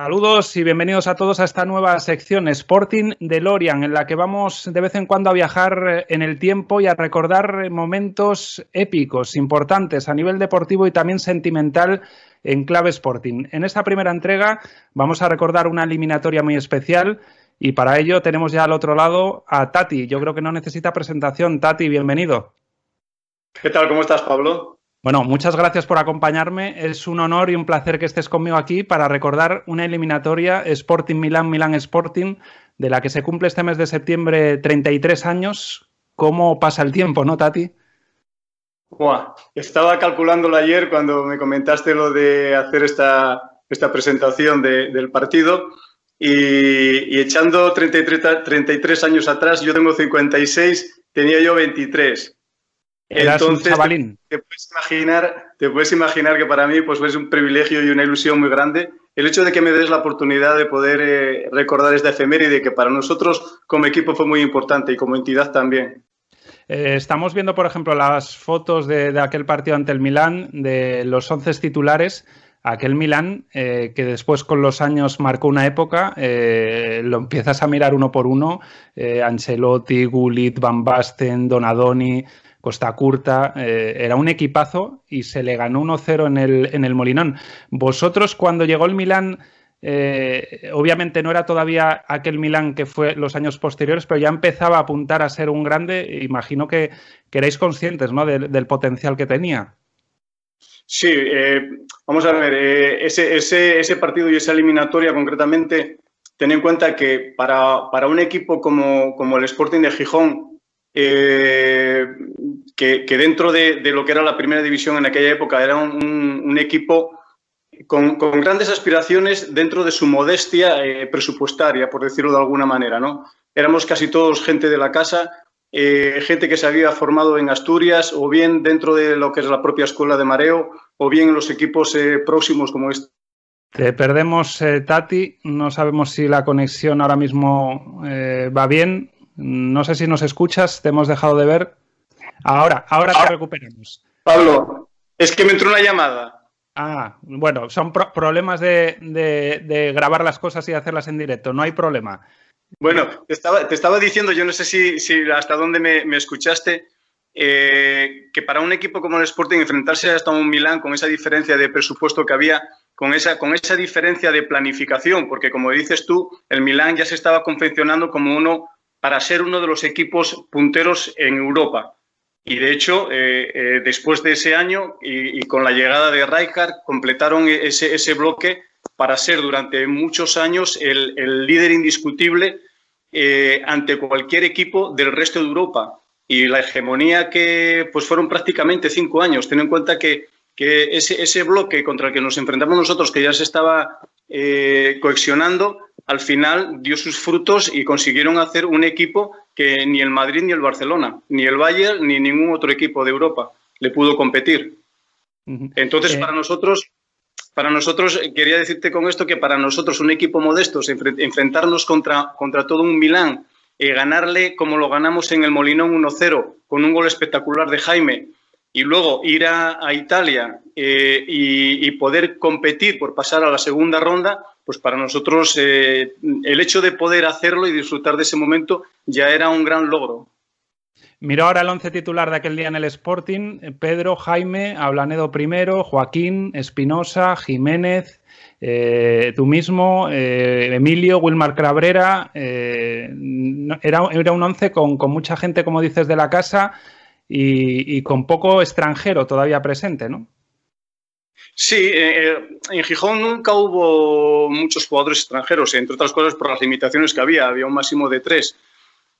Saludos y bienvenidos a todos a esta nueva sección Sporting de Lorian, en la que vamos de vez en cuando a viajar en el tiempo y a recordar momentos épicos, importantes a nivel deportivo y también sentimental en clave Sporting. En esta primera entrega vamos a recordar una eliminatoria muy especial y para ello tenemos ya al otro lado a Tati. Yo creo que no necesita presentación. Tati, bienvenido. ¿Qué tal? ¿Cómo estás, Pablo? Bueno, muchas gracias por acompañarme. Es un honor y un placer que estés conmigo aquí para recordar una eliminatoria Sporting Milán, Milán Sporting, de la que se cumple este mes de septiembre 33 años. ¿Cómo pasa el tiempo, no, Tati? Estaba calculándolo ayer cuando me comentaste lo de hacer esta, esta presentación del partido y, echando 33, 33 años atrás, yo tengo 56, tenía yo 23. Entonces, te, puedes imaginar, te puedes imaginar que para mí pues, es un privilegio y una ilusión muy grande el hecho de que me des la oportunidad de poder eh, recordar esta efeméride que para nosotros como equipo fue muy importante y como entidad también. Eh, estamos viendo, por ejemplo, las fotos de, aquel partido ante el Milán, de los once titulares. Aquel Milán, eh, que después con los años marcó una época, lo empiezas a mirar uno por uno. Ancelotti, Gullit, Van Basten, Donadoni, Costa Curta, eh, era un equipazo y se le ganó 1-0 en el, en el Molinón. Vosotros cuando llegó el Milán, eh, obviamente no era todavía aquel Milán que fue los años posteriores, pero ya empezaba a apuntar a ser un grande. Imagino que, que erais conscientes ¿no? del potencial que tenía. Sí, eh, vamos a ver, ese, ese, ese, partido y esa eliminatoria concretamente, ten en cuenta que para, para un equipo como, como el Sporting de Gijón, eh, que, dentro de, lo que era la primera división en aquella época era un, equipo con, grandes aspiraciones dentro de su modestia eh, presupuestaria, por decirlo de alguna manera. ¿no? Éramos casi todos gente de la casa, eh, gente que se había formado en Asturias o bien dentro de lo que es la propia escuela de mareo o bien en los equipos próximos como este. Te perdemos, Tati. No sabemos si la conexión ahora mismo va bien. No sé si nos escuchas, te hemos dejado de ver. Ahora, ahora te recuperamos. Pablo, es que me entró una llamada. Ah, bueno, son problemas de, grabar las cosas y hacerlas en directo, no hay problema. Bueno, te estaba, diciendo, yo no sé si, hasta dónde me, escuchaste, eh, que para un equipo como el Sporting enfrentarse hasta un Milán con esa diferencia de presupuesto que había, con esa, con esa diferencia de planificación, porque como dices tú, el Milán ya se estaba confeccionando como uno para ser uno de los equipos punteros en Europa. Y de hecho, eh, eh, después de ese año y, con la llegada de Rijkaard, completaron ese, ese, bloque para ser durante muchos años el, líder indiscutible eh, ante cualquier equipo del resto de Europa. Y la hegemonía que pues fueron prácticamente cinco años. Ten en cuenta que, que ese, ese, bloque contra el que nos enfrentamos nosotros, que ya se estaba coexionando, al final dio sus frutos y consiguieron hacer un equipo que ni el Madrid ni el Barcelona, ni el Bayern ni ningún otro equipo de Europa le pudo competir. Entonces, para nosotros, para nosotros, eh, quería decirte con esto que para nosotros un equipo modesto, enfrentarnos contra, contra todo un Milán, y ganarle como lo ganamos en el Molinón 1-0, con un gol espectacular de Jaime, y luego ir a, Italia eh, y, poder competir por pasar a la segunda ronda, pues para nosotros eh, el hecho de poder hacerlo y disfrutar de ese momento ya era un gran logro. Miro ahora el once titular de aquel día en el Sporting. Pedro, Jaime, Ablanedo primero, Joaquín, Espinosa, Jiménez, eh, tú mismo, Emilio, Wilmar Cabrera. era, era, un once con, con, mucha gente, como dices, de la casa y, con poco extranjero todavía presente, ¿no? Sí, eh, eh, en Gijón nunca hubo muchos jugadores extranjeros, entre otras cosas por las limitaciones que había. Había un máximo de tres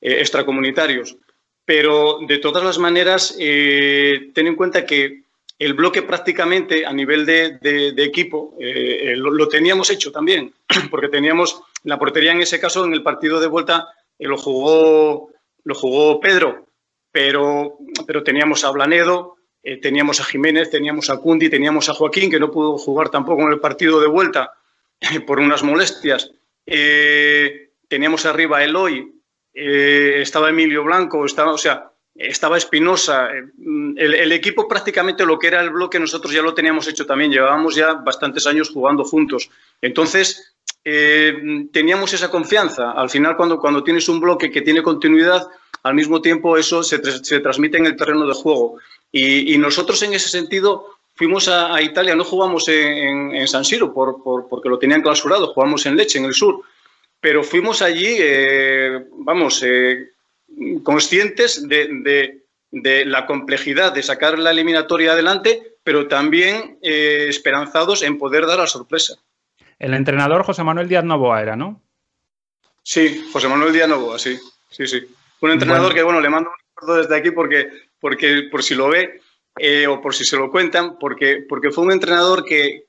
eh, extracomunitarios. Pero de todas las maneras, ten en cuenta que el bloque prácticamente a nivel de, equipo lo, lo, teníamos hecho también, porque teníamos la portería en ese caso en el partido de vuelta lo jugó, lo jugó Pedro, pero, pero teníamos a Blanedo, eh, teníamos a Jiménez, teníamos a Cundi, teníamos a Joaquín, que no pudo jugar tampoco en el partido de vuelta por unas molestias. Eh, teníamos arriba a Eloy, eh, estaba Emilio Blanco, estaba, o sea, estaba Espinosa. El, equipo prácticamente lo que era el bloque nosotros ya lo teníamos hecho también, llevábamos ya bastantes años jugando juntos. Entonces, teníamos esa confianza. Al final, cuando, cuando tienes un bloque que tiene continuidad, al mismo tiempo eso se, se transmite en el terreno de juego. Y, nosotros en ese sentido fuimos a, Italia, no jugamos en, San Siro por, porque lo tenían clausurado, jugamos en Leche, en el sur, pero fuimos allí, eh, vamos, eh, conscientes de, la complejidad de sacar la eliminatoria adelante, pero también eh, esperanzados en poder dar la sorpresa. El entrenador José Manuel Díaz Novoa era, ¿no? Sí, José Manuel Díaz Novoa, sí, sí, sí. Un entrenador que, bueno, le mando un recuerdo desde aquí porque, porque por si lo ve eh, o por si se lo cuentan, porque, porque fue un entrenador que,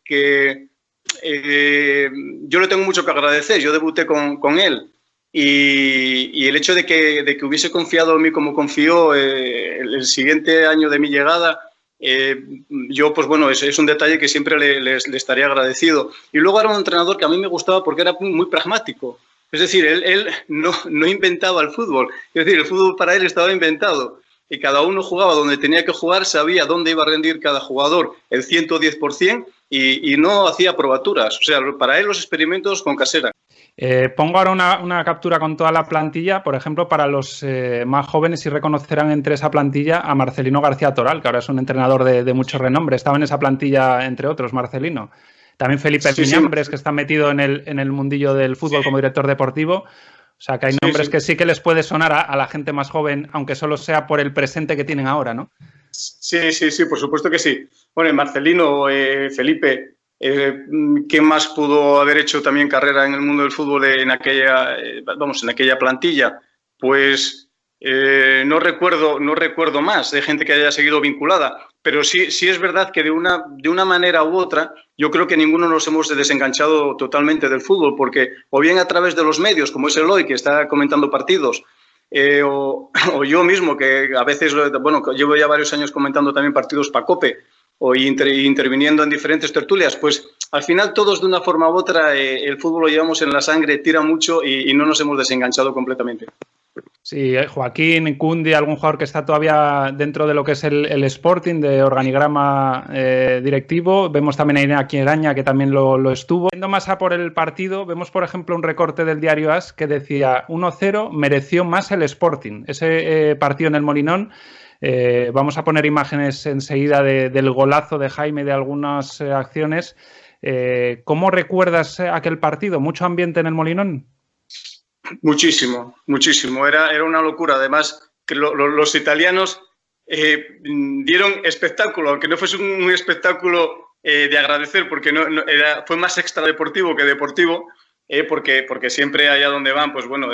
eh, yo le tengo mucho que agradecer. Yo debuté con, él y, el hecho de que, de que, hubiese confiado en mí como confió eh, el, siguiente año de mi llegada, yo, pues bueno, es, es, un detalle que siempre le, le, estaría agradecido. Y luego era un entrenador que a mí me gustaba porque era muy pragmático. Es decir, él, no, no, inventaba el fútbol. Es decir, el fútbol para él estaba inventado. Y cada uno jugaba donde tenía que jugar, sabía dónde iba a rendir cada jugador el 110% y, y no hacía probaturas. O sea, para él los experimentos con casera. Eh, pongo ahora una, captura con toda la plantilla, por ejemplo, para los eh, más jóvenes y reconocerán entre esa plantilla a Marcelino García Toral, que ahora es un entrenador de, de mucho renombre. Estaba en esa plantilla, entre otros, Marcelino. También Felipe sí, que está metido en el, en el mundillo del fútbol como director deportivo. O sea, que hay nombres que sí que les puede sonar a, la gente más joven, aunque solo sea por el presente que tienen ahora, ¿no? Sí, sí, sí, por supuesto que sí. Bueno, Marcelino, eh, Felipe, eh, ¿qué más pudo haber hecho también carrera en el mundo del fútbol en aquella, eh, vamos, en aquella plantilla? Pues no recuerdo, no recuerdo más de gente que haya seguido vinculada pero sí, sí es verdad que de una, de una manera u otra, yo creo que ninguno nos hemos desenganchado totalmente del fútbol, porque o bien a través de los medios, como es el hoy, que está comentando partidos, eh, o, yo mismo, que a veces, bueno, llevo ya varios años comentando también partidos para COPE, o interviniendo en diferentes tertulias, pues al final todos de una forma u otra eh, el fútbol lo llevamos en la sangre, tira mucho y no nos hemos desenganchado completamente. Sí, eh, Joaquín, Cundi, algún jugador que está todavía dentro de lo que es el, Sporting de organigrama eh, directivo. Vemos también a Araña que también lo, estuvo. Viendo más a por el partido, vemos por ejemplo un recorte del diario AS que decía 1-0 mereció más el Sporting. Ese partido en el Molinón. Vamos a poner imágenes enseguida del golazo de Jaime de algunas acciones. ¿Cómo recuerdas aquel partido? ¿Mucho ambiente en el Molinón? Muchísimo, muchísimo. Era, era una locura. Además, que los italianos eh, dieron espectáculo, aunque no fuese un, espectáculo eh, de agradecer, porque no, era, fue más extradeportivo que deportivo, eh, porque, porque siempre allá donde van, pues bueno,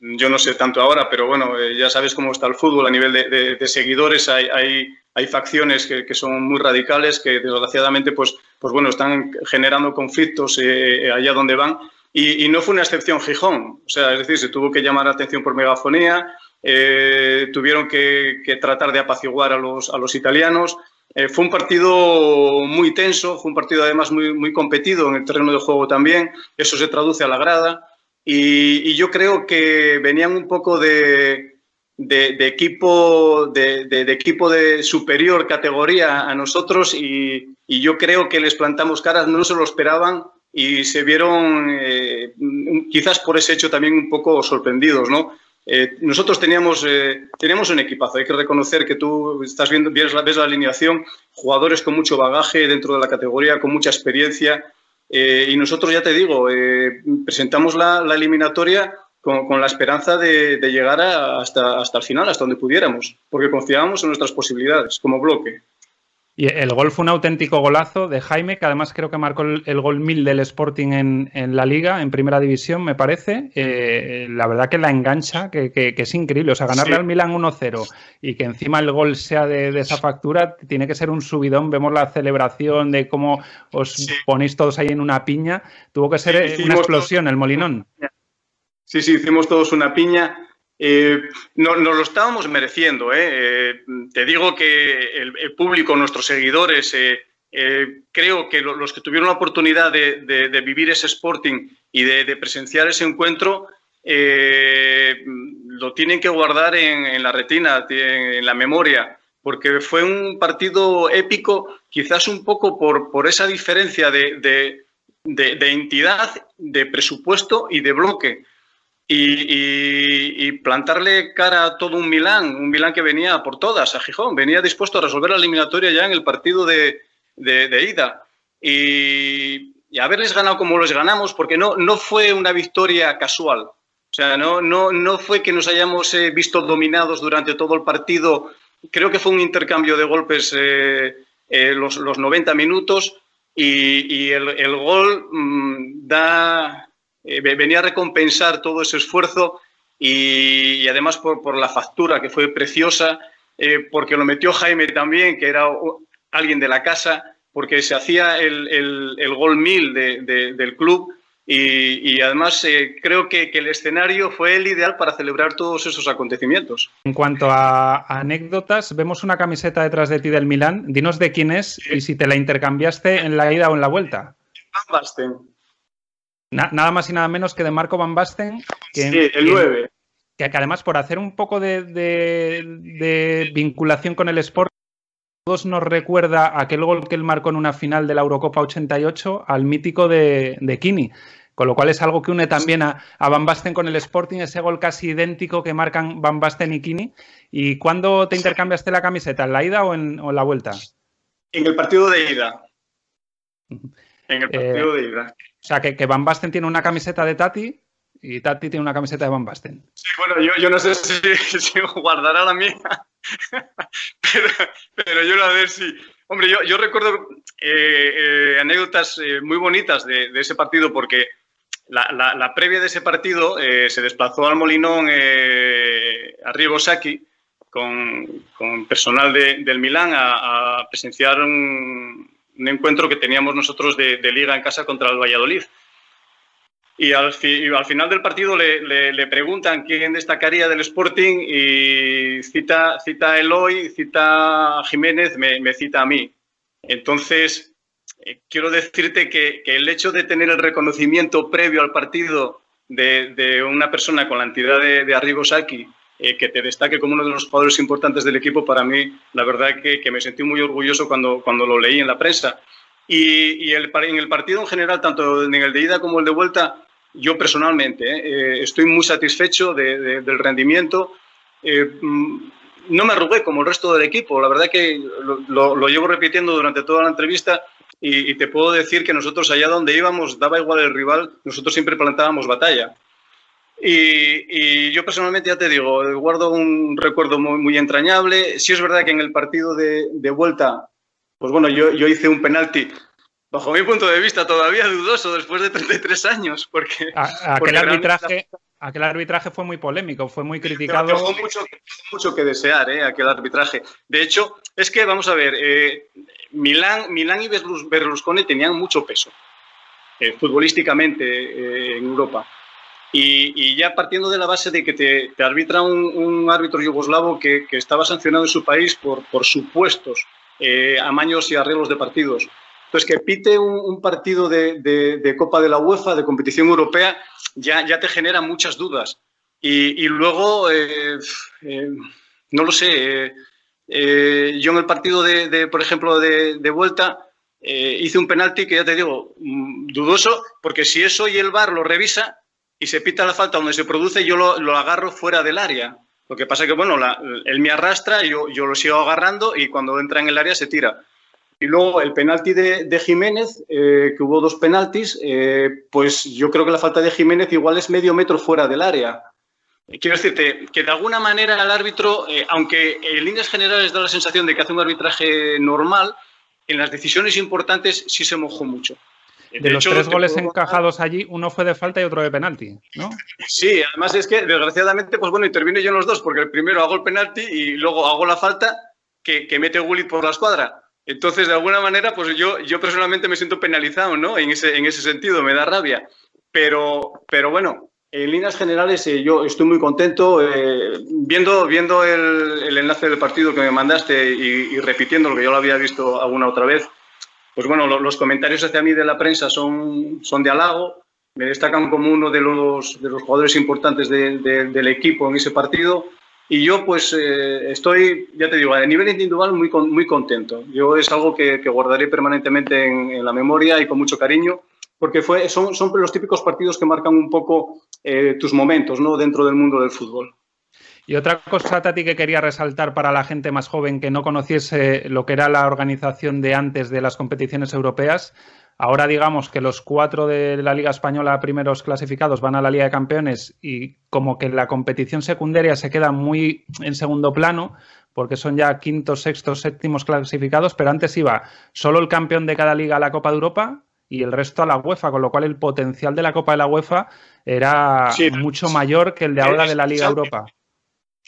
yo no sé tanto ahora, pero bueno, ya sabes cómo está el fútbol a nivel de, seguidores. Hay, hay, hay facciones que, que, son muy radicales, que desgraciadamente, pues, pues bueno, están generando conflictos allá donde van. Y, no fue una excepción Gijón, o sea, es decir, se tuvo que llamar la atención por megafonía, eh, tuvieron que, tratar de apaciguar a los, a los italianos. Eh, fue un partido muy tenso, fue un partido además muy, muy competido en el terreno de juego también, eso se traduce a la grada y, yo creo que venían un poco de, de, equipo, de, equipo de superior categoría a nosotros y, y yo creo que les plantamos caras, no se lo esperaban y se vieron eh, quizás por ese hecho también un poco sorprendidos, ¿no? Eh, nosotros teníamos, eh, teníamos un equipazo, hay que reconocer que tú estás viendo, ves la, ves la alineación, jugadores con mucho bagaje dentro de la categoría, con mucha experiencia, y nosotros ya te digo, presentamos la, la eliminatoria con, con, la esperanza de, de llegar hasta, hasta el final, hasta donde pudiéramos, porque confiábamos en nuestras posibilidades como bloque. Y el gol fue un auténtico golazo de Jaime, que además creo que marcó el, gol mil del Sporting en, la liga, en primera división, me parece. Eh, la verdad que la engancha, que, es increíble. O sea, ganarle al Milan 1-0 y que encima el gol sea de, esa factura, tiene que ser un subidón. Vemos la celebración de cómo os ponéis todos ahí en una piña. Tuvo que ser una explosión el Molinón. Sí, sí, hicimos todos una piña. Eh, no, nos lo estábamos mereciendo. ¿eh? Eh, te digo que el, público, nuestros seguidores, creo que los que tuvieron la oportunidad de, vivir ese Sporting y de, presenciar ese encuentro, lo tienen que guardar en, la retina, en, la memoria, porque fue un partido épico, quizás un poco por, esa diferencia de, entidad, de presupuesto y de bloque. Y, plantarle cara a todo un Milán, un Milán que venía por todas a Gijón, venía dispuesto a resolver la eliminatoria ya en el partido de, ida. Y, haberles ganado como los ganamos, porque no, no fue una victoria casual. O sea, no, no, no fue que nos hayamos eh, visto dominados durante todo el partido. Creo que fue un intercambio de golpes eh, eh, los, los 90 minutos y, el, gol mm, da, eh, venía a recompensar todo ese esfuerzo y, además por, la factura que fue preciosa, eh, porque lo metió Jaime también, que era alguien de la casa, porque se hacía el, gol mil del club y, además eh, creo que, el escenario fue el ideal para celebrar todos esos acontecimientos. En cuanto a anécdotas, vemos una camiseta detrás de ti del Milán. Dinos de quién es y si te la intercambiaste en la ida o en la vuelta. Van Basten. Nada más y nada menos que de Marco Van Basten. Que, sí, el 9. Que, además, por hacer un poco de, vinculación con el Sport, todos nos recuerda aquel gol que él marcó en una final de la Eurocopa 88 al mítico de, de Kini. Con lo cual es algo que une también a, Van Basten con el Sporting, ese gol casi idéntico que marcan Van Basten y Kini. ¿Y cuándo te intercambiaste la camiseta? ¿En la ida o en, la vuelta? En el partido de ida. En el partido de ida. O sea, que, Van Basten tiene una camiseta de Tati y Tati tiene una camiseta de Van Basten. Sí, bueno, yo, no sé si, guardará la mía, pero, yo a ver si... Hombre, yo, recuerdo eh, eh, anécdotas eh, muy bonitas de, ese partido porque la, previa de ese partido eh, se desplazó al Molinón eh, a Riebosaki con, con personal del Milán a, presenciar un, encuentro que teníamos nosotros de, liga en casa contra el Valladolid. Y al, al final del partido le, preguntan quién destacaría del Sporting y cita, cita a Eloy, cita a Jiménez, me, me cita a mí. Entonces, eh, quiero decirte que, el hecho de tener el reconocimiento previo al partido de, una persona con la entidad de, de Arrigo Saki, eh, que te destaque como uno de los jugadores importantes del equipo, para mí, la verdad que, que me sentí muy orgulloso cuando, cuando lo leí en la prensa. Y, el, en el partido en general, tanto en el de ida como el de vuelta, yo personalmente eh, estoy muy satisfecho del rendimiento. Mm, no me arrugué como el resto del equipo, la verdad que lo, lo llevo repitiendo durante toda la entrevista y, te puedo decir que nosotros allá donde íbamos, daba igual el rival, nosotros siempre plantábamos batalla. Y, yo personalmente ya te digo, guardo un recuerdo muy, entrañable. Sí es verdad que en el partido de, vuelta, pues bueno, yo, yo, hice un penalti, bajo mi punto de vista, todavía dudoso después de 33 años, porque... aquel, arbitraje, aquel arbitraje fue muy polémico, fue muy criticado. Dejó mucho, mucho que desear, ¿eh? aquel arbitraje. De hecho, es que, vamos a ver, eh, Milán, Milán y Berlusconi tenían mucho peso eh, futbolísticamente eh, en Europa. Y, ya partiendo de la base de que te, arbitra un, árbitro yugoslavo que, estaba sancionado en su país por, por supuestos eh, amaños y arreglos de partidos. Entonces, que pite un, partido de, Copa de la UEFA, de competición europea, ya, ya te genera muchas dudas. Y, luego, no lo sé, eh, yo en el partido de, por ejemplo, de, vuelta, eh, hice un penalti que ya te digo, mm, dudoso, porque si eso y el VAR lo revisa y se pita la falta donde se produce, yo lo, agarro fuera del área. Lo que pasa es que, bueno, él me arrastra, yo, yo lo sigo agarrando y cuando entra en el área se tira. Y luego el penalti de, Jiménez, eh, que hubo dos penaltis, pues yo creo que la falta de Jiménez igual es medio metro fuera del área. Quiero decirte que de alguna manera el árbitro, eh, aunque en líneas generales da la sensación de que hace un arbitraje normal, en las decisiones importantes sí se mojó mucho. De, los tres goles encajados allí, uno fue de falta y otro de penalti, ¿no? Sí, además es que desgraciadamente, pues bueno, intervino yo en los dos, porque el primero hago el penalti y luego hago la falta que, mete Gullit por la escuadra. Entonces, de alguna manera, pues yo, yo personalmente me siento penalizado, ¿no? En ese, en ese sentido, me da rabia. Pero, pero bueno, en líneas generales, eh, yo estoy muy contento. Eh, viendo viendo el, enlace del partido que me mandaste y, repitiendo lo que yo lo había visto alguna otra vez, pues bueno, los comentarios hacia mí de la prensa son, son de halago. Me destacan como uno de los, de los jugadores importantes del equipo en ese partido. Y yo, pues, eh, estoy, ya te digo, a nivel individual muy, muy contento. Yo es algo que, guardaré permanentemente en, en la memoria y con mucho cariño porque fue, son, son los típicos partidos que marcan un poco eh, tus momentos ¿no? dentro del mundo del fútbol. Y otra cosa, Tati, que quería resaltar para la gente más joven que no conociese lo que era la organización de antes de las competiciones europeas, Ahora digamos que los cuatro de la Liga Española primeros clasificados van a la Liga de Campeones y como que la competición secundaria se queda muy en segundo plano porque son ya quintos, sextos, séptimos clasificados, pero antes iba solo el campeón de cada liga a la Copa de Europa y el resto a la UEFA, con lo cual el potencial de la Copa de la UEFA era mucho mayor que el de ahora de la Liga Europa.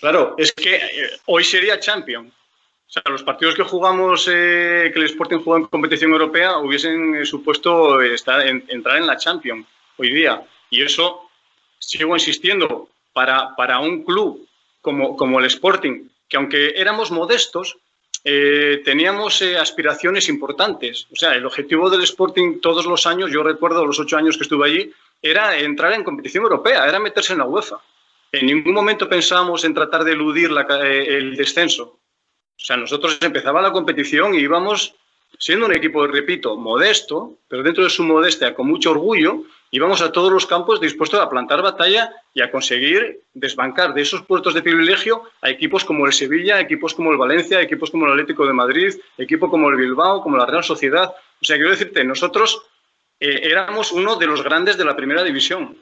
Claro, es que eh, hoy sería champion. O sea, los partidos que jugamos, eh, que el Sporting juega en competición europea, hubiesen eh, supuesto estar, entrar en la Champions hoy día. Y eso, sigo insistiendo, para, para un club como, como el Sporting, que aunque éramos modestos, teníamos aspiraciones importantes. O sea, el objetivo del Sporting todos los años, yo recuerdo los ocho años que estuve allí, era entrar en competición europea, era meterse en la UEFA. En ningún momento pensábamos en tratar de eludir el descenso. O sea, nosotros empezaba la competición y íbamos siendo un equipo, repito, modesto, pero dentro de su modestia, con mucho orgullo, íbamos a todos los campos dispuestos a plantar batalla y a conseguir desbancar de esos puestos de privilegio a equipos como el Sevilla, equipos como el Valencia, equipos como el Atlético de Madrid, equipos como el Bilbao, como la Real Sociedad. O sea, quiero decirte, nosotros eh, éramos uno de los grandes de la primera división.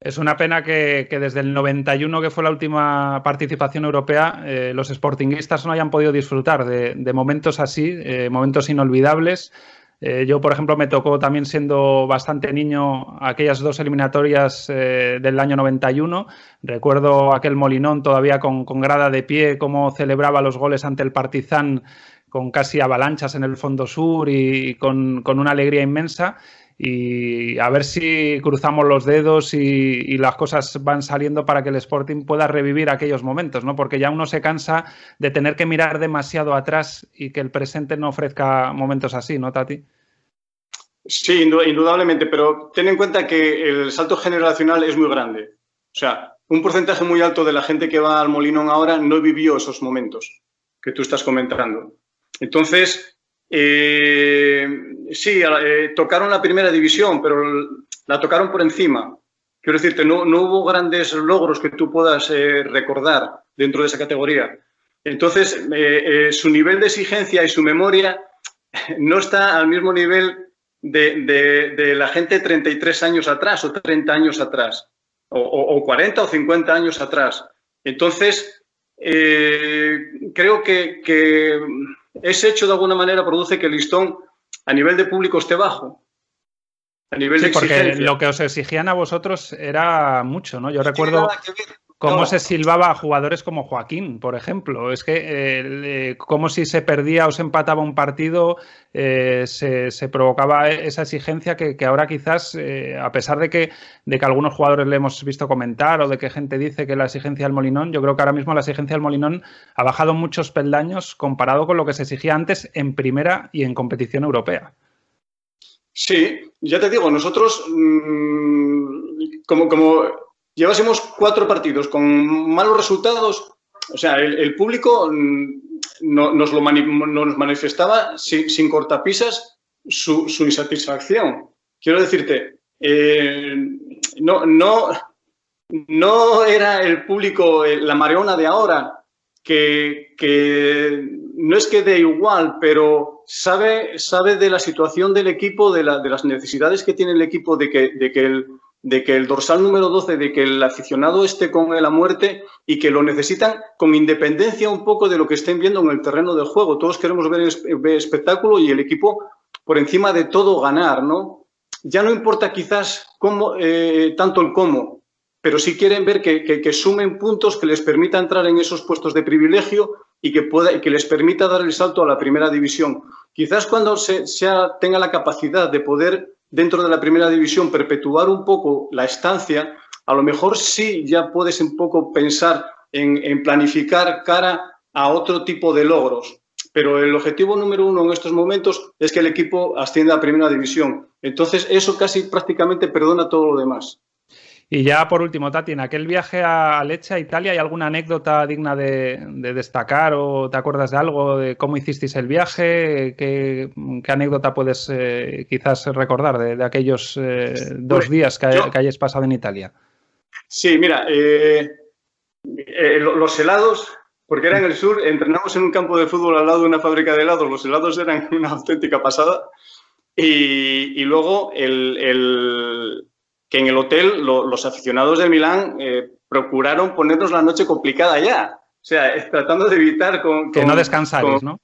Es una pena que, desde el 91, que fue la última participación europea, eh, los sportinguistas no hayan podido disfrutar de, momentos así, eh, momentos inolvidables. Eh, yo, por ejemplo, me tocó también siendo bastante niño aquellas dos eliminatorias del año 91. Recuerdo aquel Molinón todavía con, grada de pie, cómo celebraba los goles ante el Partizan con casi avalanchas en el fondo sur y con, con una alegría inmensa y a ver si cruzamos los dedos y, las cosas van saliendo para que el Sporting pueda revivir aquellos momentos, ¿no? Porque ya uno se cansa de tener que mirar demasiado atrás y que el presente no ofrezca momentos así, ¿no, Tati? Sí, indudablemente, pero ten en cuenta que el salto generacional es muy grande. O sea, un porcentaje muy alto de la gente que va al Molinón ahora no vivió esos momentos que tú estás comentando. Entonces, eh, sí, eh, tocaron la primera división, pero la tocaron por encima. Quiero decirte, no, no hubo grandes logros que tú puedas eh, recordar dentro de esa categoría. Entonces, su nivel de exigencia y su memoria no está al mismo nivel de, la gente 33 años atrás o 30 años atrás, o, 40 o 50 años atrás. Entonces, creo que ese hecho de alguna manera produce que el listón a nivel de público esté bajo. A nivel sí, porque lo que os exigían a vosotros era mucho, ¿no? Yo recuerdo cómo se silbaba a jugadores como Joaquín, por ejemplo. Es que eh, como si se perdía o se empataba un partido, eh, se, provocaba esa exigencia que, ahora quizás, eh, a pesar de que, de que algunos jugadores le hemos visto comentar o de que gente dice que la exigencia del Molinón, yo creo que ahora mismo la exigencia del Molinón ha bajado muchos peldaños comparado con lo que se exigía antes en primera y en competición europea. Sí, ya te digo, nosotros mm, como, como llevásemos cuatro partidos con malos resultados, o sea, el, público mm, nos, lo nos manifestaba sin, cortapisas su, insatisfacción. Quiero decirte, eh, no, no, no era el público eh, la mareona de ahora, que, no es que dé igual, pero sabe, sabe de la situación del equipo, de, de las necesidades que tiene el equipo, de que, de que el, de que el dorsal número 12, de que el aficionado esté con la muerte y que lo necesitan con independencia un poco de lo que estén viendo en el terreno del juego. Todos queremos ver, el espectáculo y el equipo por encima de todo ganar, ¿no? Ya no importa quizás cómo, eh, tanto el cómo, pero sí quieren ver que, sumen puntos que les permita entrar en esos puestos de privilegio y que, pueda, que les permita dar el salto a la primera división. Quizás cuando se, sea, tenga la capacidad de poder dentro de la primera división perpetuar un poco la estancia, a lo mejor sí ya puedes un poco pensar en, planificar cara a otro tipo de logros. Pero el objetivo número uno en estos momentos es que el equipo ascienda a primera división. Entonces, eso casi prácticamente perdona todo lo demás. Y ya por último, Tati, en aquel viaje a Leche, a Italia, ¿hay alguna anécdota digna de, destacar o te acuerdas de algo de cómo hicisteis el viaje? ¿Qué, anécdota puedes eh, quizás recordar de, aquellos eh, dos pues días que, hayáis pasado en Italia? Sí, mira, eh, los helados, porque era en el sur, entrenamos en un campo de fútbol al lado de una fábrica de helados, los helados eran una auténtica pasada. Y, luego el que en el hotel los aficionados de Milán eh, procuraron ponernos la noche complicada ya. O sea, tratando de evitar con, que no descansáis, ¿no?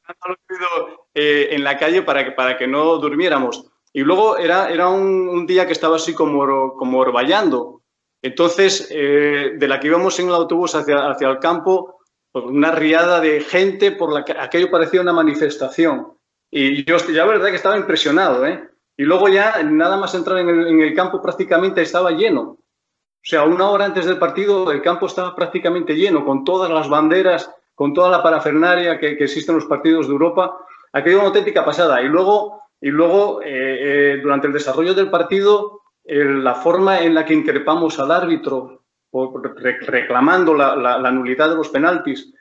Eh, en la calle para que, para que no durmiéramos. Y luego era, era un, día que estaba así como, como orvallando. Entonces, eh, de la que íbamos en el autobús hacia, hacia el campo, pues una riada de gente por la que aquello parecía una manifestación. Y yo, ya la verdad que estaba impresionado, ¿eh? Y luego ya, nada más entrar en el, campo, prácticamente estaba lleno. O sea, una hora antes del partido, el campo estaba prácticamente lleno, con todas las banderas, con toda la parafernaria que, existe en los partidos de Europa. Aquello una auténtica pasada. Y luego, y luego eh, eh, durante el desarrollo del partido, la forma en la que increpamos al árbitro, reclamando la, nulidad de los penaltis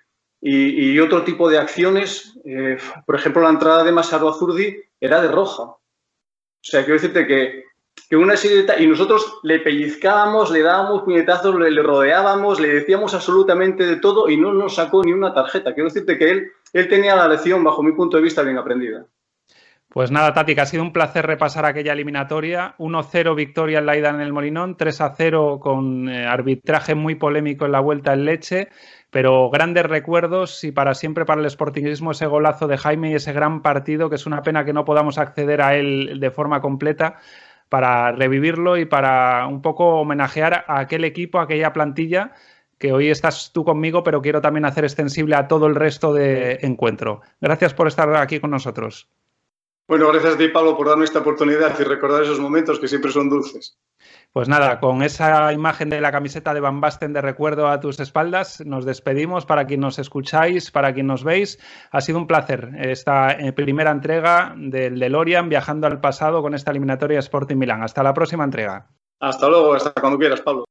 y, otro tipo de acciones, eh, por ejemplo, la entrada de Masaro Azurdi era de roja. O sea, quiero decirte que, que una serie Y nosotros le pellizcábamos, le dábamos puñetazos, le, rodeábamos, le decíamos absolutamente de todo y no nos sacó ni una tarjeta. Quiero decirte que él, él tenía la lección, bajo mi punto de vista, bien aprendida. Pues nada, Tati, ha sido un placer repasar aquella eliminatoria. 1-0 victoria en la ida en el Molinón, 3-0 con eh, arbitraje muy polémico en la vuelta en Leche pero grandes recuerdos y para siempre para el sportingismo ese golazo de Jaime y ese gran partido, que es una pena que no podamos acceder a él de forma completa para revivirlo y para un poco homenajear a aquel equipo, a aquella plantilla que hoy estás tú conmigo, pero quiero también hacer extensible a todo el resto de encuentro. Gracias por estar aquí con nosotros. Bueno, gracias a ti, Pablo, por darme esta oportunidad y recordar esos momentos que siempre son dulces. Pues nada, con esa imagen de la camiseta de Van Basten de recuerdo a tus espaldas, nos despedimos para quien nos escucháis, para quien nos veis. Ha sido un placer esta eh, primera entrega del DeLorean viajando al pasado con esta eliminatoria Sporting Milán. Hasta la próxima entrega. Hasta luego, hasta cuando quieras, Pablo.